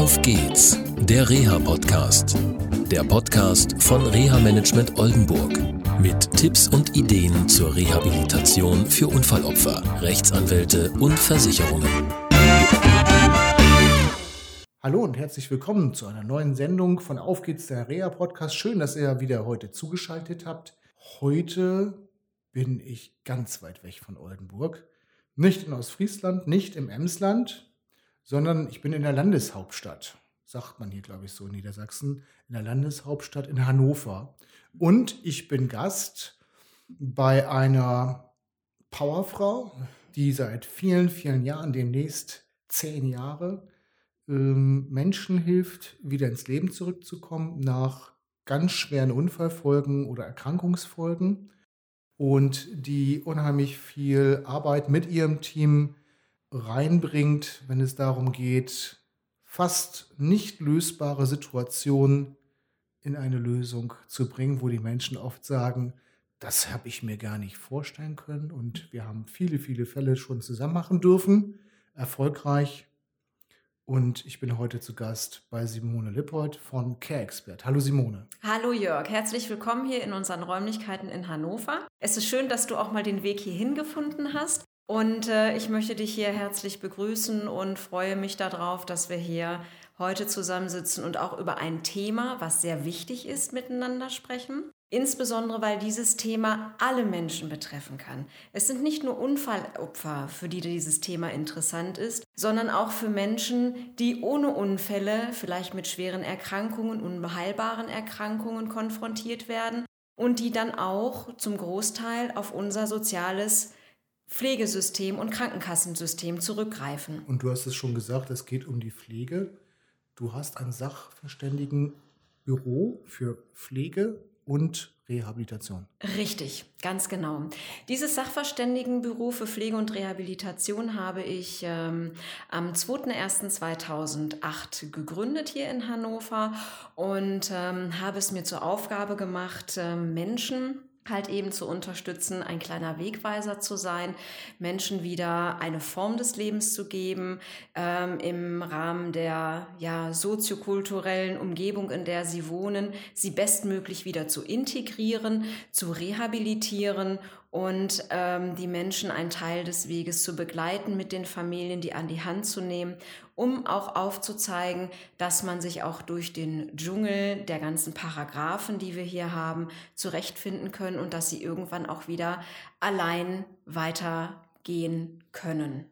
Auf geht's, der Reha-Podcast. Der Podcast von Reha-Management Oldenburg. Mit Tipps und Ideen zur Rehabilitation für Unfallopfer, Rechtsanwälte und Versicherungen. Hallo und herzlich willkommen zu einer neuen Sendung von Auf geht's, der Reha-Podcast. Schön, dass ihr wieder heute zugeschaltet habt. Heute bin ich ganz weit weg von Oldenburg. Nicht in Ostfriesland, nicht im Emsland, sondern ich bin in der Landeshauptstadt, sagt man hier, glaube ich, so in Niedersachsen, in der Landeshauptstadt in Hannover. Und ich bin Gast bei einer Powerfrau, die seit vielen, vielen Jahren, demnächst zehn Jahre, ähm, Menschen hilft, wieder ins Leben zurückzukommen nach ganz schweren Unfallfolgen oder Erkrankungsfolgen und die unheimlich viel Arbeit mit ihrem Team reinbringt, wenn es darum geht, fast nicht lösbare Situationen in eine Lösung zu bringen, wo die Menschen oft sagen, das habe ich mir gar nicht vorstellen können. Und wir haben viele, viele Fälle schon zusammen machen dürfen, erfolgreich. Und ich bin heute zu Gast bei Simone Lippold von Care Expert. Hallo Simone. Hallo Jörg, herzlich willkommen hier in unseren Räumlichkeiten in Hannover. Es ist schön, dass du auch mal den Weg hierhin gefunden hast. Und äh, ich möchte dich hier herzlich begrüßen und freue mich darauf, dass wir hier heute zusammensitzen und auch über ein Thema, was sehr wichtig ist, miteinander sprechen. Insbesondere, weil dieses Thema alle Menschen betreffen kann. Es sind nicht nur Unfallopfer, für die dieses Thema interessant ist, sondern auch für Menschen, die ohne Unfälle, vielleicht mit schweren Erkrankungen, unbeheilbaren Erkrankungen konfrontiert werden und die dann auch zum Großteil auf unser soziales Pflegesystem und Krankenkassensystem zurückgreifen. Und du hast es schon gesagt, es geht um die Pflege. Du hast ein Sachverständigenbüro für Pflege und Rehabilitation. Richtig, ganz genau. Dieses Sachverständigenbüro für Pflege und Rehabilitation habe ich ähm, am 2.1.2008 gegründet hier in Hannover und ähm, habe es mir zur Aufgabe gemacht, äh, Menschen halt eben zu unterstützen, ein kleiner Wegweiser zu sein, Menschen wieder eine Form des Lebens zu geben, ähm, im Rahmen der ja, soziokulturellen Umgebung, in der sie wohnen, sie bestmöglich wieder zu integrieren, zu rehabilitieren und ähm, die Menschen einen Teil des Weges zu begleiten, mit den Familien die an die Hand zu nehmen, um auch aufzuzeigen, dass man sich auch durch den Dschungel der ganzen Paragraphen, die wir hier haben, zurechtfinden können und dass sie irgendwann auch wieder allein weitergehen können.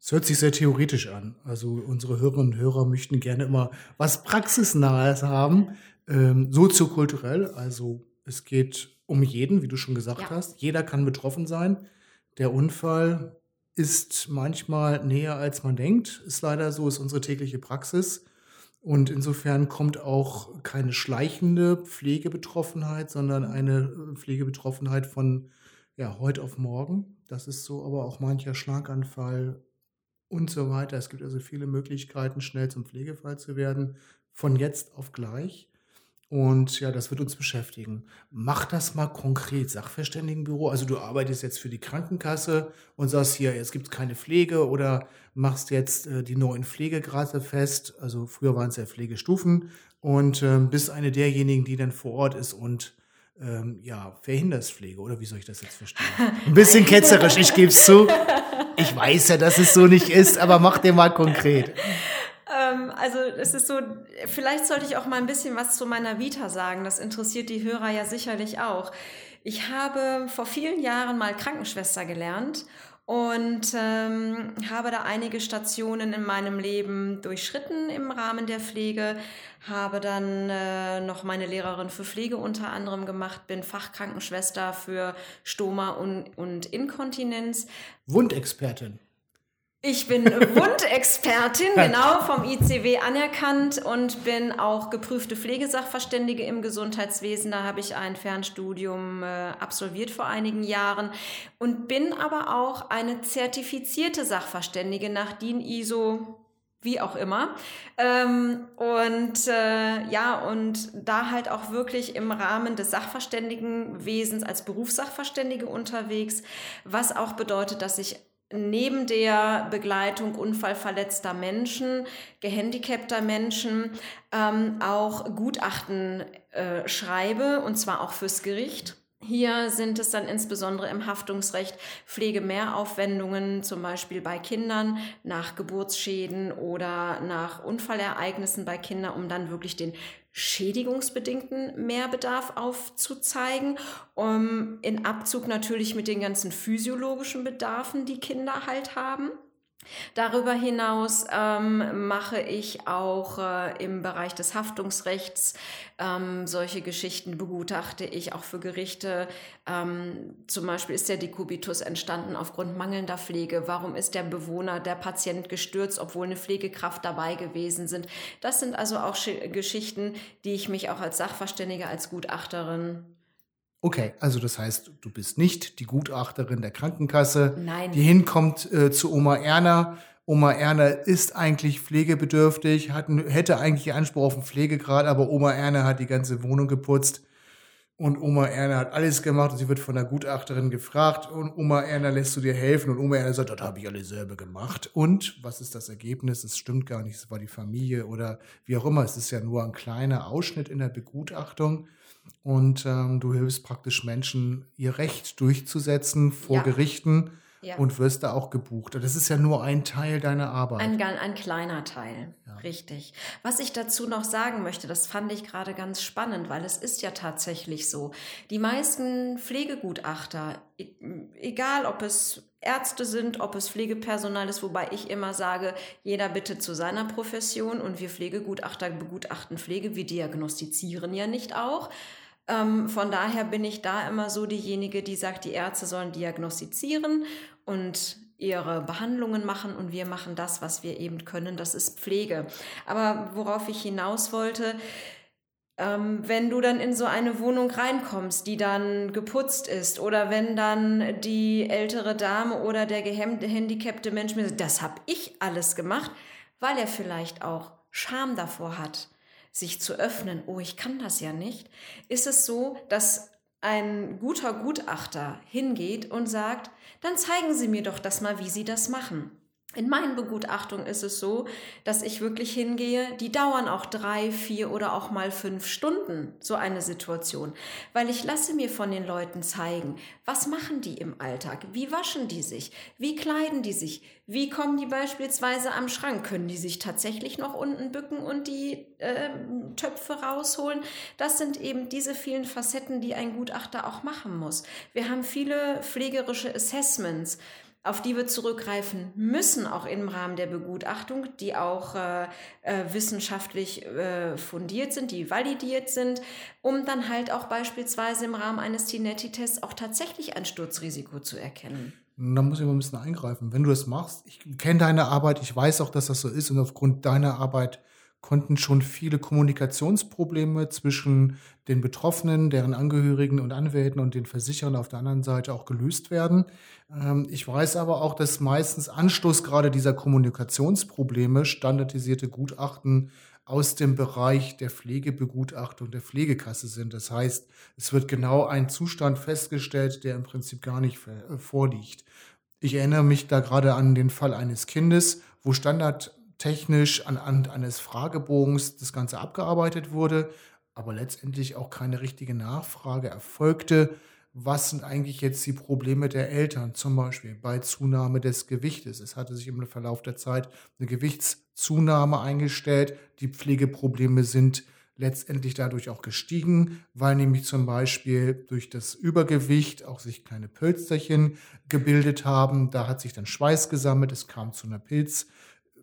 Es hört sich sehr theoretisch an. Also unsere Hörerinnen und Hörer möchten gerne immer was Praxisnahes haben, ähm, soziokulturell. Also es geht um jeden, wie du schon gesagt ja. hast. Jeder kann betroffen sein. Der Unfall ist manchmal näher, als man denkt. Ist leider so, ist unsere tägliche Praxis. Und insofern kommt auch keine schleichende Pflegebetroffenheit, sondern eine Pflegebetroffenheit von ja, heute auf morgen. Das ist so, aber auch mancher Schlaganfall und so weiter. Es gibt also viele Möglichkeiten, schnell zum Pflegefall zu werden, von jetzt auf gleich. Und ja, das wird uns beschäftigen. Mach das mal konkret, Sachverständigenbüro. Also du arbeitest jetzt für die Krankenkasse und sagst hier, jetzt gibt es keine Pflege oder machst jetzt äh, die neuen Pflegegrade fest. Also früher waren es ja Pflegestufen und äh, bist eine derjenigen, die dann vor Ort ist und ähm, ja, Verhinderspflege, oder wie soll ich das jetzt verstehen? Ein bisschen ketzerisch, ich gebe es zu. Ich weiß ja, dass es so nicht ist, aber mach dir mal konkret. Ähm, also es ist so, vielleicht sollte ich auch mal ein bisschen was zu meiner Vita sagen. Das interessiert die Hörer ja sicherlich auch. Ich habe vor vielen Jahren mal Krankenschwester gelernt und ähm, habe da einige Stationen in meinem Leben durchschritten im Rahmen der Pflege, habe dann äh, noch meine Lehrerin für Pflege unter anderem gemacht, bin Fachkrankenschwester für Stoma und, und Inkontinenz. Wundexpertin. Ich bin Wundexpertin, genau, vom ICW anerkannt und bin auch geprüfte Pflegesachverständige im Gesundheitswesen. Da habe ich ein Fernstudium äh, absolviert vor einigen Jahren und bin aber auch eine zertifizierte Sachverständige nach DIN ISO wie auch immer. Ähm, und äh, ja, und da halt auch wirklich im Rahmen des Sachverständigenwesens als Berufssachverständige unterwegs, was auch bedeutet, dass ich neben der Begleitung unfallverletzter Menschen, gehandicapter Menschen ähm, auch Gutachten äh, schreibe, und zwar auch fürs Gericht. Hier sind es dann insbesondere im Haftungsrecht Pflegemehraufwendungen, zum Beispiel bei Kindern nach Geburtsschäden oder nach Unfallereignissen bei Kindern, um dann wirklich den schädigungsbedingten Mehrbedarf aufzuzeigen, um in Abzug natürlich mit den ganzen physiologischen Bedarfen, die Kinder halt haben. Darüber hinaus ähm, mache ich auch äh, im Bereich des Haftungsrechts ähm, solche Geschichten, begutachte ich auch für Gerichte. Ähm, zum Beispiel ist der Dekubitus entstanden aufgrund mangelnder Pflege. Warum ist der Bewohner, der Patient gestürzt, obwohl eine Pflegekraft dabei gewesen sind? Das sind also auch Geschichten, die ich mich auch als Sachverständige, als Gutachterin Okay, also das heißt, du bist nicht die Gutachterin der Krankenkasse, Nein. die hinkommt äh, zu Oma Erna. Oma Erna ist eigentlich pflegebedürftig, hat, hätte eigentlich Anspruch auf einen Pflegegrad, aber Oma Erna hat die ganze Wohnung geputzt und Oma Erna hat alles gemacht und sie wird von der Gutachterin gefragt und Oma Erna lässt du dir helfen und Oma Erna sagt, das habe ich alles selber gemacht. Und was ist das Ergebnis? Es stimmt gar nicht, es war die Familie oder wie auch immer. Es ist ja nur ein kleiner Ausschnitt in der Begutachtung und ähm, du hilfst praktisch Menschen, ihr Recht durchzusetzen vor Ja. Gerichten Ja. und wirst da auch gebucht. Das ist ja nur ein Teil deiner Arbeit. Ein, ein kleiner Teil, Ja. richtig. Was ich dazu noch sagen möchte, das fand ich gerade ganz spannend, weil es ist ja tatsächlich so. Die meisten Pflegegutachter, e- egal ob es Ärzte sind, ob es Pflegepersonal ist, wobei ich immer sage, jeder bitte zu seiner Profession und wir Pflegegutachter begutachten Pflege, wir diagnostizieren ja nicht auch. Ähm, von daher bin ich da immer so diejenige, die sagt, die Ärzte sollen diagnostizieren und ihre Behandlungen machen und wir machen das, was wir eben können. Das ist Pflege. Aber worauf ich hinaus wollte, ähm, wenn du dann in so eine Wohnung reinkommst, die dann geputzt ist, oder wenn dann die ältere Dame oder der gehandicapte Mensch mir sagt, das habe ich alles gemacht, weil er vielleicht auch Scham davor hat, sich zu öffnen, oh, ich kann das ja nicht, ist es so, dass ein guter Gutachter hingeht und sagt, dann zeigen Sie mir doch das mal, wie Sie das machen. In meinen Begutachtungen ist es so, dass ich wirklich hingehe, die dauern auch drei, vier oder auch mal fünf Stunden, so eine Situation. Weil ich lasse mir von den Leuten zeigen, was machen die im Alltag, wie waschen die sich, wie kleiden die sich, wie kommen die beispielsweise am Schrank, können die sich tatsächlich noch unten bücken und die äh, Töpfe rausholen. Das sind eben diese vielen Facetten, die ein Gutachter auch machen muss. Wir haben viele pflegerische Assessments auf die wir zurückgreifen müssen, auch im Rahmen der Begutachtung, die auch äh, äh, wissenschaftlich äh, fundiert sind, die validiert sind, um dann halt auch beispielsweise im Rahmen eines Tinetti-Tests auch tatsächlich ein Sturzrisiko zu erkennen. Da muss ich mal ein bisschen eingreifen. Wenn du das machst, ich kenne deine Arbeit, ich weiß auch, dass das so ist und aufgrund deiner Arbeit konnten schon viele Kommunikationsprobleme zwischen den Betroffenen, deren Angehörigen und Anwälten und den Versicherern auf der anderen Seite auch gelöst werden. Ähm, Ich weiß aber auch, dass meistens Anstoß gerade dieser Kommunikationsprobleme standardisierte Gutachten aus dem Bereich der Pflegebegutachtung der Pflegekasse sind. Das heißt, es wird genau ein Zustand festgestellt, der im Prinzip gar nicht äh, vorliegt. Ich erinnere mich da gerade an den Fall eines Kindes, wo standardtechnisch anhand eines Fragebogens das Ganze abgearbeitet wurde, aber letztendlich auch keine richtige Nachfrage erfolgte. Was sind eigentlich jetzt die Probleme der Eltern, zum Beispiel bei Zunahme des Gewichtes? Es hatte sich im Verlauf der Zeit eine Gewichtszunahme eingestellt. Die Pflegeprobleme sind letztendlich dadurch auch gestiegen, weil nämlich zum Beispiel durch das Übergewicht auch sich kleine Pölsterchen gebildet haben. Da hat sich dann Schweiß gesammelt, es kam zu einer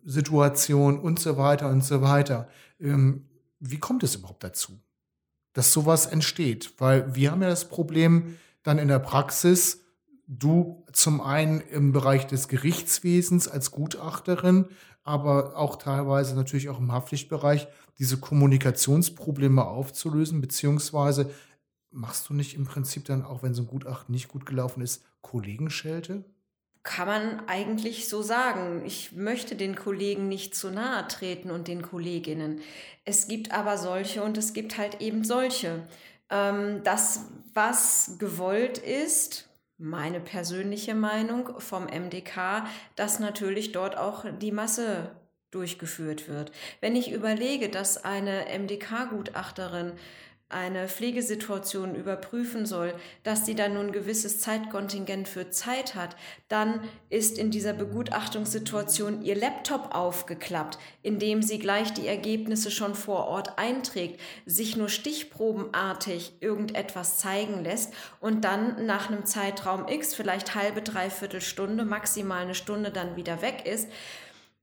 Pilzsituation und so weiter und so weiter. Ähm, wie kommt es überhaupt dazu, dass sowas entsteht? Weil wir haben ja das Problem dann in der Praxis, du zum einen im Bereich des Gerichtswesens als Gutachterin, aber auch teilweise natürlich auch im Haftpflichtbereich, diese Kommunikationsprobleme aufzulösen, beziehungsweise machst du nicht im Prinzip dann, auch wenn so ein Gutachten nicht gut gelaufen ist, Kollegenschelte? Kann man eigentlich so sagen. Ich möchte den Kollegen nicht zu nahe treten und den Kolleginnen. Es gibt aber solche und es gibt halt eben solche. Ähm, das, was gewollt ist, meine persönliche Meinung vom MDK, dass natürlich dort auch die Masse durchgeführt wird. Wenn ich überlege, dass eine MDK-Gutachterin eine Pflegesituation überprüfen soll, dass sie dann nun ein gewisses Zeitkontingent für Zeit hat, dann ist in dieser Begutachtungssituation ihr Laptop aufgeklappt, indem sie gleich die Ergebnisse schon vor Ort einträgt, sich nur stichprobenartig irgendetwas zeigen lässt und dann nach einem Zeitraum X, vielleicht halbe, dreiviertel Stunde, maximal eine Stunde dann wieder weg ist,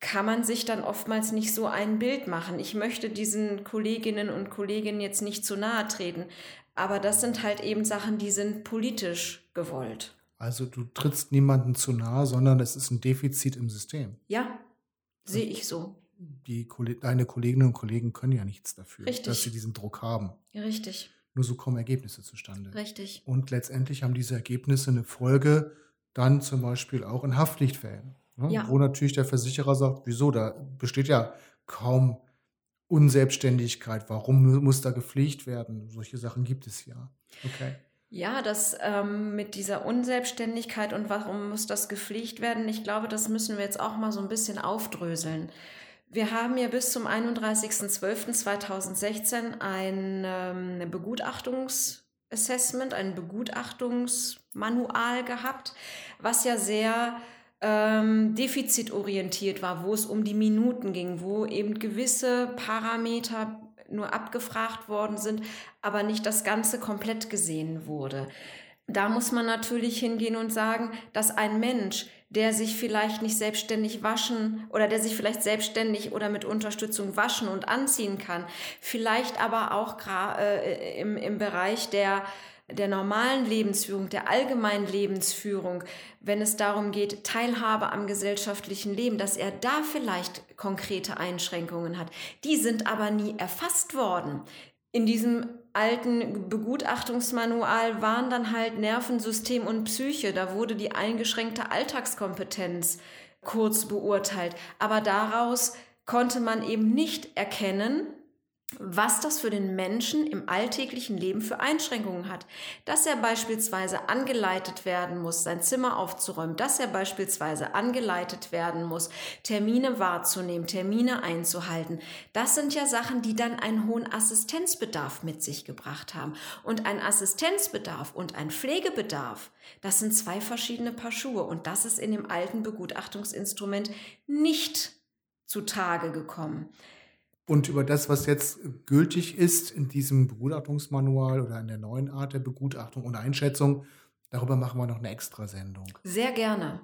kann man sich dann oftmals nicht so ein Bild machen. Ich möchte diesen Kolleginnen und Kollegen jetzt nicht zu nahe treten, aber das sind halt eben Sachen, die sind politisch gewollt. Also du trittst niemanden zu nahe, sondern es ist ein Defizit im System. Ja, sehe ich so. Die, deine Kolleginnen und Kollegen können ja nichts dafür, Richtig. dass sie diesen Druck haben. Richtig. Nur so kommen Ergebnisse zustande. Richtig. Und letztendlich haben diese Ergebnisse eine Folge dann zum Beispiel auch in Haftpflichtfällen. Ne? Ja. Wo natürlich der Versicherer sagt, wieso, da besteht ja kaum Unselbstständigkeit, warum muss da gepflegt werden? Solche Sachen gibt es ja. Okay. Ja, das ähm, mit dieser Unselbstständigkeit und warum muss das gepflegt werden, ich glaube, das müssen wir jetzt auch mal so ein bisschen aufdröseln. Wir haben ja bis zum 31.12.2016 ein ähm, Begutachtungsassessment, ein Begutachtungsmanual gehabt, was ja sehr ähm, defizitorientiert war, wo es um die Minuten ging, wo eben gewisse Parameter nur abgefragt worden sind, aber nicht das Ganze komplett gesehen wurde. Da muss man natürlich hingehen und sagen, dass ein Mensch, der sich vielleicht nicht selbstständig waschen oder der sich vielleicht selbstständig oder mit Unterstützung waschen und anziehen kann, vielleicht aber auch äh, im, im Bereich der der normalen Lebensführung, der allgemeinen Lebensführung, wenn es darum geht, Teilhabe am gesellschaftlichen Leben, dass er da vielleicht konkrete Einschränkungen hat. Die sind aber nie erfasst worden. In diesem alten Begutachtungsmanual waren dann halt Nervensystem und Psyche. Da wurde die eingeschränkte Alltagskompetenz kurz beurteilt. Aber daraus konnte man eben nicht erkennen, was das für den Menschen im alltäglichen Leben für Einschränkungen hat. Dass er beispielsweise angeleitet werden muss, sein Zimmer aufzuräumen, dass er beispielsweise angeleitet werden muss, Termine wahrzunehmen, Termine einzuhalten. Das sind ja Sachen, die dann einen hohen Assistenzbedarf mit sich gebracht haben. Und ein Assistenzbedarf und ein Pflegebedarf, das sind zwei verschiedene Paar Schuhe. Und das ist in dem alten Begutachtungsinstrument nicht zutage gekommen. Und über das, was jetzt gültig ist in diesem Begutachtungsmanual oder in der neuen Art der Begutachtung und Einschätzung, darüber machen wir noch eine extra Sendung. Sehr gerne.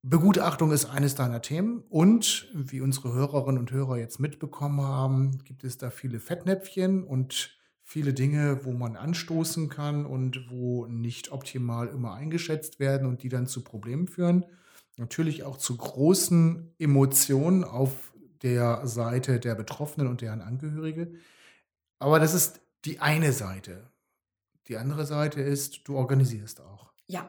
Begutachtung ist eines deiner Themen und wie unsere Hörerinnen und Hörer jetzt mitbekommen haben, gibt es da viele Fettnäpfchen und viele Dinge, wo man anstoßen kann und wo nicht optimal immer eingeschätzt werden und die dann zu Problemen führen. Natürlich auch zu großen Emotionen auf der Seite der Betroffenen und deren Angehörige. Aber das ist die eine Seite. Die andere Seite ist, du organisierst auch. Ja.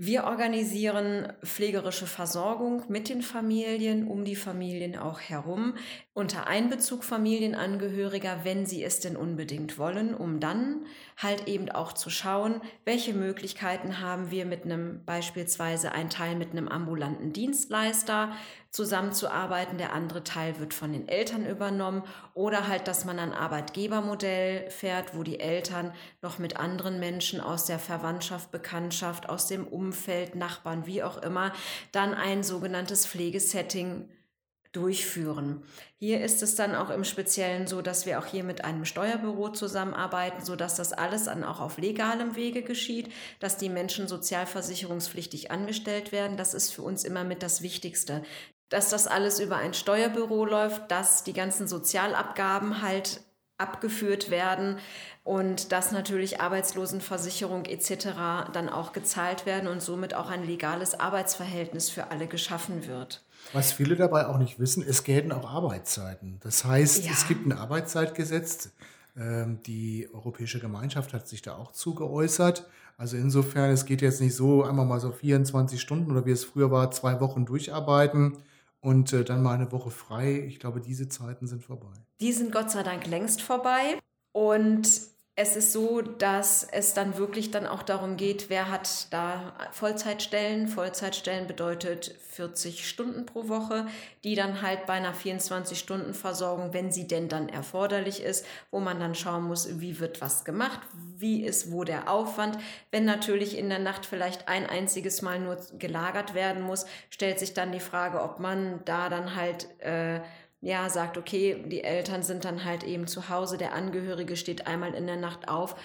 Wir organisieren pflegerische Versorgung mit den Familien, um die Familien auch herum, unter Einbezug Familienangehöriger, wenn sie es denn unbedingt wollen, um dann halt eben auch zu schauen, welche Möglichkeiten haben wir mit einem beispielsweise ein Teil mit einem ambulanten Dienstleister, zusammenzuarbeiten. Der andere Teil wird von den Eltern übernommen oder halt, dass man ein Arbeitgebermodell fährt, wo die Eltern noch mit anderen Menschen aus der Verwandtschaft, Bekanntschaft, aus dem Umfeld, Nachbarn, wie auch immer, dann ein sogenanntes Pflegesetting durchführen. Hier ist es dann auch im Speziellen so, dass wir auch hier mit einem Steuerbüro zusammenarbeiten, so dass das alles dann auch auf legalem Wege geschieht, dass die Menschen sozialversicherungspflichtig angestellt werden. Das ist für uns immer mit das Wichtigste dass das alles über ein Steuerbüro läuft, dass die ganzen Sozialabgaben halt abgeführt werden und dass natürlich Arbeitslosenversicherung etc. dann auch gezahlt werden und somit auch ein legales Arbeitsverhältnis für alle geschaffen wird. Was viele dabei auch nicht wissen, es gelten auch Arbeitszeiten. Das heißt, ja. es gibt ein Arbeitszeitgesetz. Ähm, die Europäische Gemeinschaft hat sich da auch zugeäußert. Also insofern, es geht jetzt nicht so einmal mal so 24 Stunden oder wie es früher war, zwei Wochen durcharbeiten und äh, dann mal eine Woche frei. Ich glaube, diese Zeiten sind vorbei. Die sind Gott sei Dank längst vorbei. Und es ist so, dass es dann wirklich dann auch darum geht, wer hat da Vollzeitstellen. Vollzeitstellen bedeutet 40 Stunden pro Woche, die dann halt bei einer 24-Stunden-Versorgung, wenn sie denn dann erforderlich ist, wo man dann schauen muss, wie wird was gemacht, wie ist wo der Aufwand. Wenn natürlich in der Nacht vielleicht ein einziges Mal nur gelagert werden muss, stellt sich dann die Frage, ob man da dann halt... Äh, ja, sagt, okay, die Eltern sind dann halt eben zu Hause, der Angehörige steht einmal in der Nacht auf,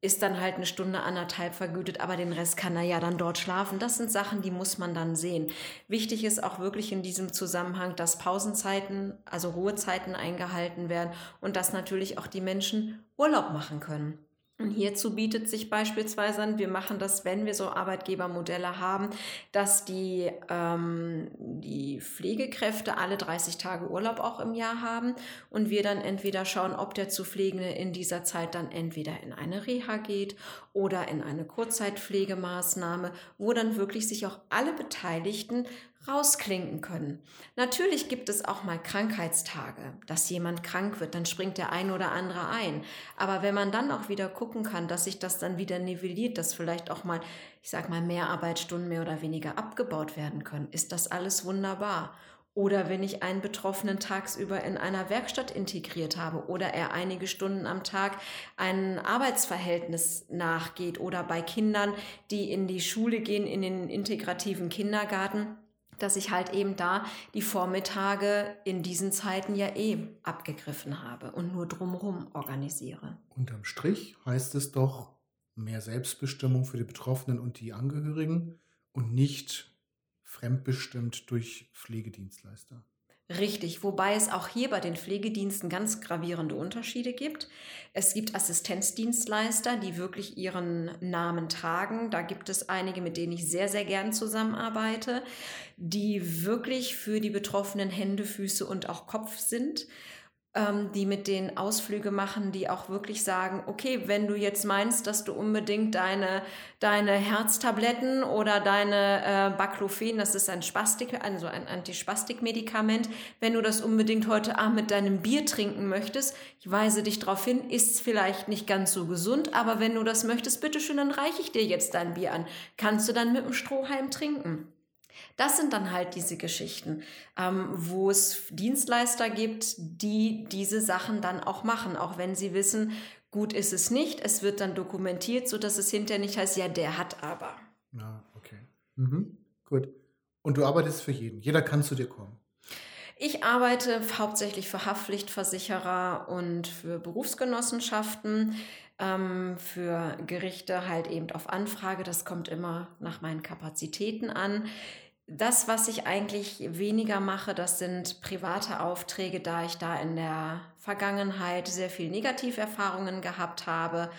ist dann halt eine Stunde, anderthalb vergütet, aber den Rest kann er ja dann dort schlafen. Das sind Sachen, die muss man dann sehen. Wichtig ist auch wirklich in diesem Zusammenhang, dass Pausenzeiten, also Ruhezeiten eingehalten werden und dass natürlich auch die Menschen Urlaub machen können. Und hierzu bietet sich beispielsweise an, wir machen das, wenn wir so Arbeitgebermodelle haben, dass die, ähm, die Pflegekräfte alle 30 Tage Urlaub auch im Jahr haben und wir dann entweder schauen, ob der zu Pflegende in dieser Zeit dann entweder in eine Reha geht oder in eine Kurzzeitpflegemaßnahme, wo dann wirklich sich auch alle Beteiligten rausklinken können. Natürlich gibt es auch mal Krankheitstage, dass jemand krank wird, dann springt der ein oder andere ein. Aber wenn man dann auch wieder gucken kann, dass sich das dann wieder nivelliert, dass vielleicht auch mal, ich sag mal, mehr Arbeitsstunden mehr oder weniger abgebaut werden können, ist das alles wunderbar. Oder wenn ich einen Betroffenen tagsüber in einer Werkstatt integriert habe oder er einige Stunden am Tag ein Arbeitsverhältnis nachgeht oder bei Kindern, die in die Schule gehen, in den integrativen Kindergarten, dass ich halt eben da die Vormittage in diesen Zeiten ja eh abgegriffen habe und nur drumherum organisiere. Unterm Strich heißt es doch mehr Selbstbestimmung für die Betroffenen und die Angehörigen und nicht fremdbestimmt durch Pflegedienstleister. Richtig, wobei es auch hier bei den Pflegediensten ganz gravierende Unterschiede gibt. Es gibt Assistenzdienstleister, die wirklich ihren Namen tragen. Da gibt es einige, mit denen ich sehr, sehr gern zusammenarbeite, die wirklich für die Betroffenen Hände, Füße und auch Kopf sind ähm, die mit den Ausflüge machen, die auch wirklich sagen, okay, wenn du jetzt meinst, dass du unbedingt deine, deine Herztabletten oder deine äh, Baclofen, das ist ein Spastik, also ein Antispastikmedikament, wenn du das unbedingt heute Abend mit deinem Bier trinken möchtest, ich weise dich darauf hin, ist vielleicht nicht ganz so gesund, aber wenn du das möchtest, bitteschön, dann reiche ich dir jetzt dein Bier an. Kannst du dann mit dem Strohhalm trinken. Das sind dann halt diese Geschichten, ähm, wo es Dienstleister gibt, die diese Sachen dann auch machen, auch wenn sie wissen, gut ist es nicht. Es wird dann dokumentiert, sodass es hinterher nicht heißt, ja, der hat aber. Ja, okay. Mhm. Gut. Und du arbeitest für jeden. Jeder kann zu dir kommen. Ich arbeite hauptsächlich für Haftpflichtversicherer und für Berufsgenossenschaften, ähm, für Gerichte halt eben auf Anfrage. Das kommt immer nach meinen Kapazitäten an. Das, was ich eigentlich weniger mache, das sind private Aufträge, da ich da in der Vergangenheit sehr viel Negativerfahrungen gehabt habe.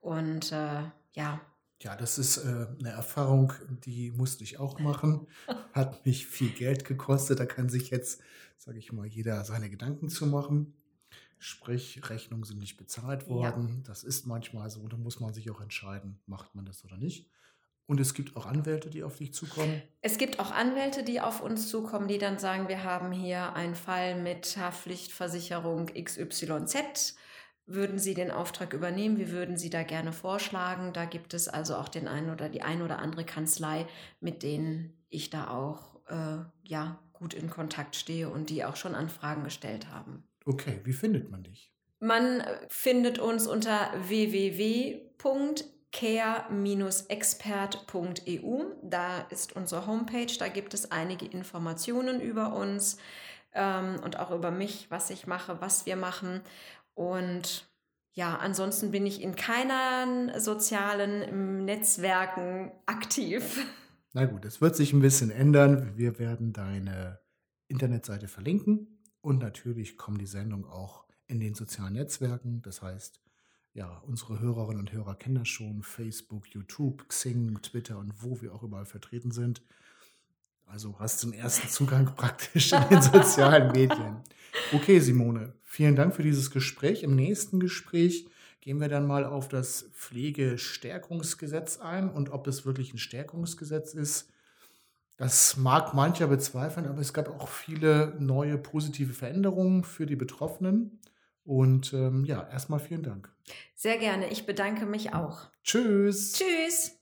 Und äh, ja. Ja, das ist äh, eine Erfahrung, die musste ich auch machen. Hat mich viel Geld gekostet. Da kann sich jetzt, sage ich mal, jeder seine Gedanken zu machen. Sprich, Rechnungen sind nicht bezahlt worden. Ja. Das ist manchmal so. Da muss man sich auch entscheiden, macht man das oder nicht. Und es gibt auch Anwälte, die auf dich zukommen? Es gibt auch Anwälte, die auf uns zukommen, die dann sagen, wir haben hier einen Fall mit Haftpflichtversicherung XYZ. Würden Sie den Auftrag übernehmen? Wir würden Sie da gerne vorschlagen. Da gibt es also auch den einen oder die ein oder andere Kanzlei, mit denen ich da auch äh, ja, gut in Kontakt stehe und die auch schon Anfragen gestellt haben. Okay, wie findet man dich? Man findet uns unter www care-expert.eu. Da ist unsere Homepage, da gibt es einige Informationen über uns ähm, und auch über mich, was ich mache, was wir machen. Und ja, ansonsten bin ich in keiner sozialen Netzwerken aktiv. Na gut, es wird sich ein bisschen ändern. Wir werden deine Internetseite verlinken und natürlich kommt die Sendung auch in den sozialen Netzwerken. Das heißt, ja, unsere Hörerinnen und Hörer kennen das schon. Facebook, YouTube, Xing, Twitter und wo wir auch überall vertreten sind. Also hast du den ersten Zugang praktisch in den sozialen Medien. Okay, Simone, vielen Dank für dieses Gespräch. Im nächsten Gespräch gehen wir dann mal auf das Pflegestärkungsgesetz ein und ob es wirklich ein Stärkungsgesetz ist. Das mag mancher bezweifeln, aber es gab auch viele neue positive Veränderungen für die Betroffenen Und ähm, ja, erstmal vielen Dank. Sehr gerne. Ich bedanke mich auch. Tschüss. Tschüss.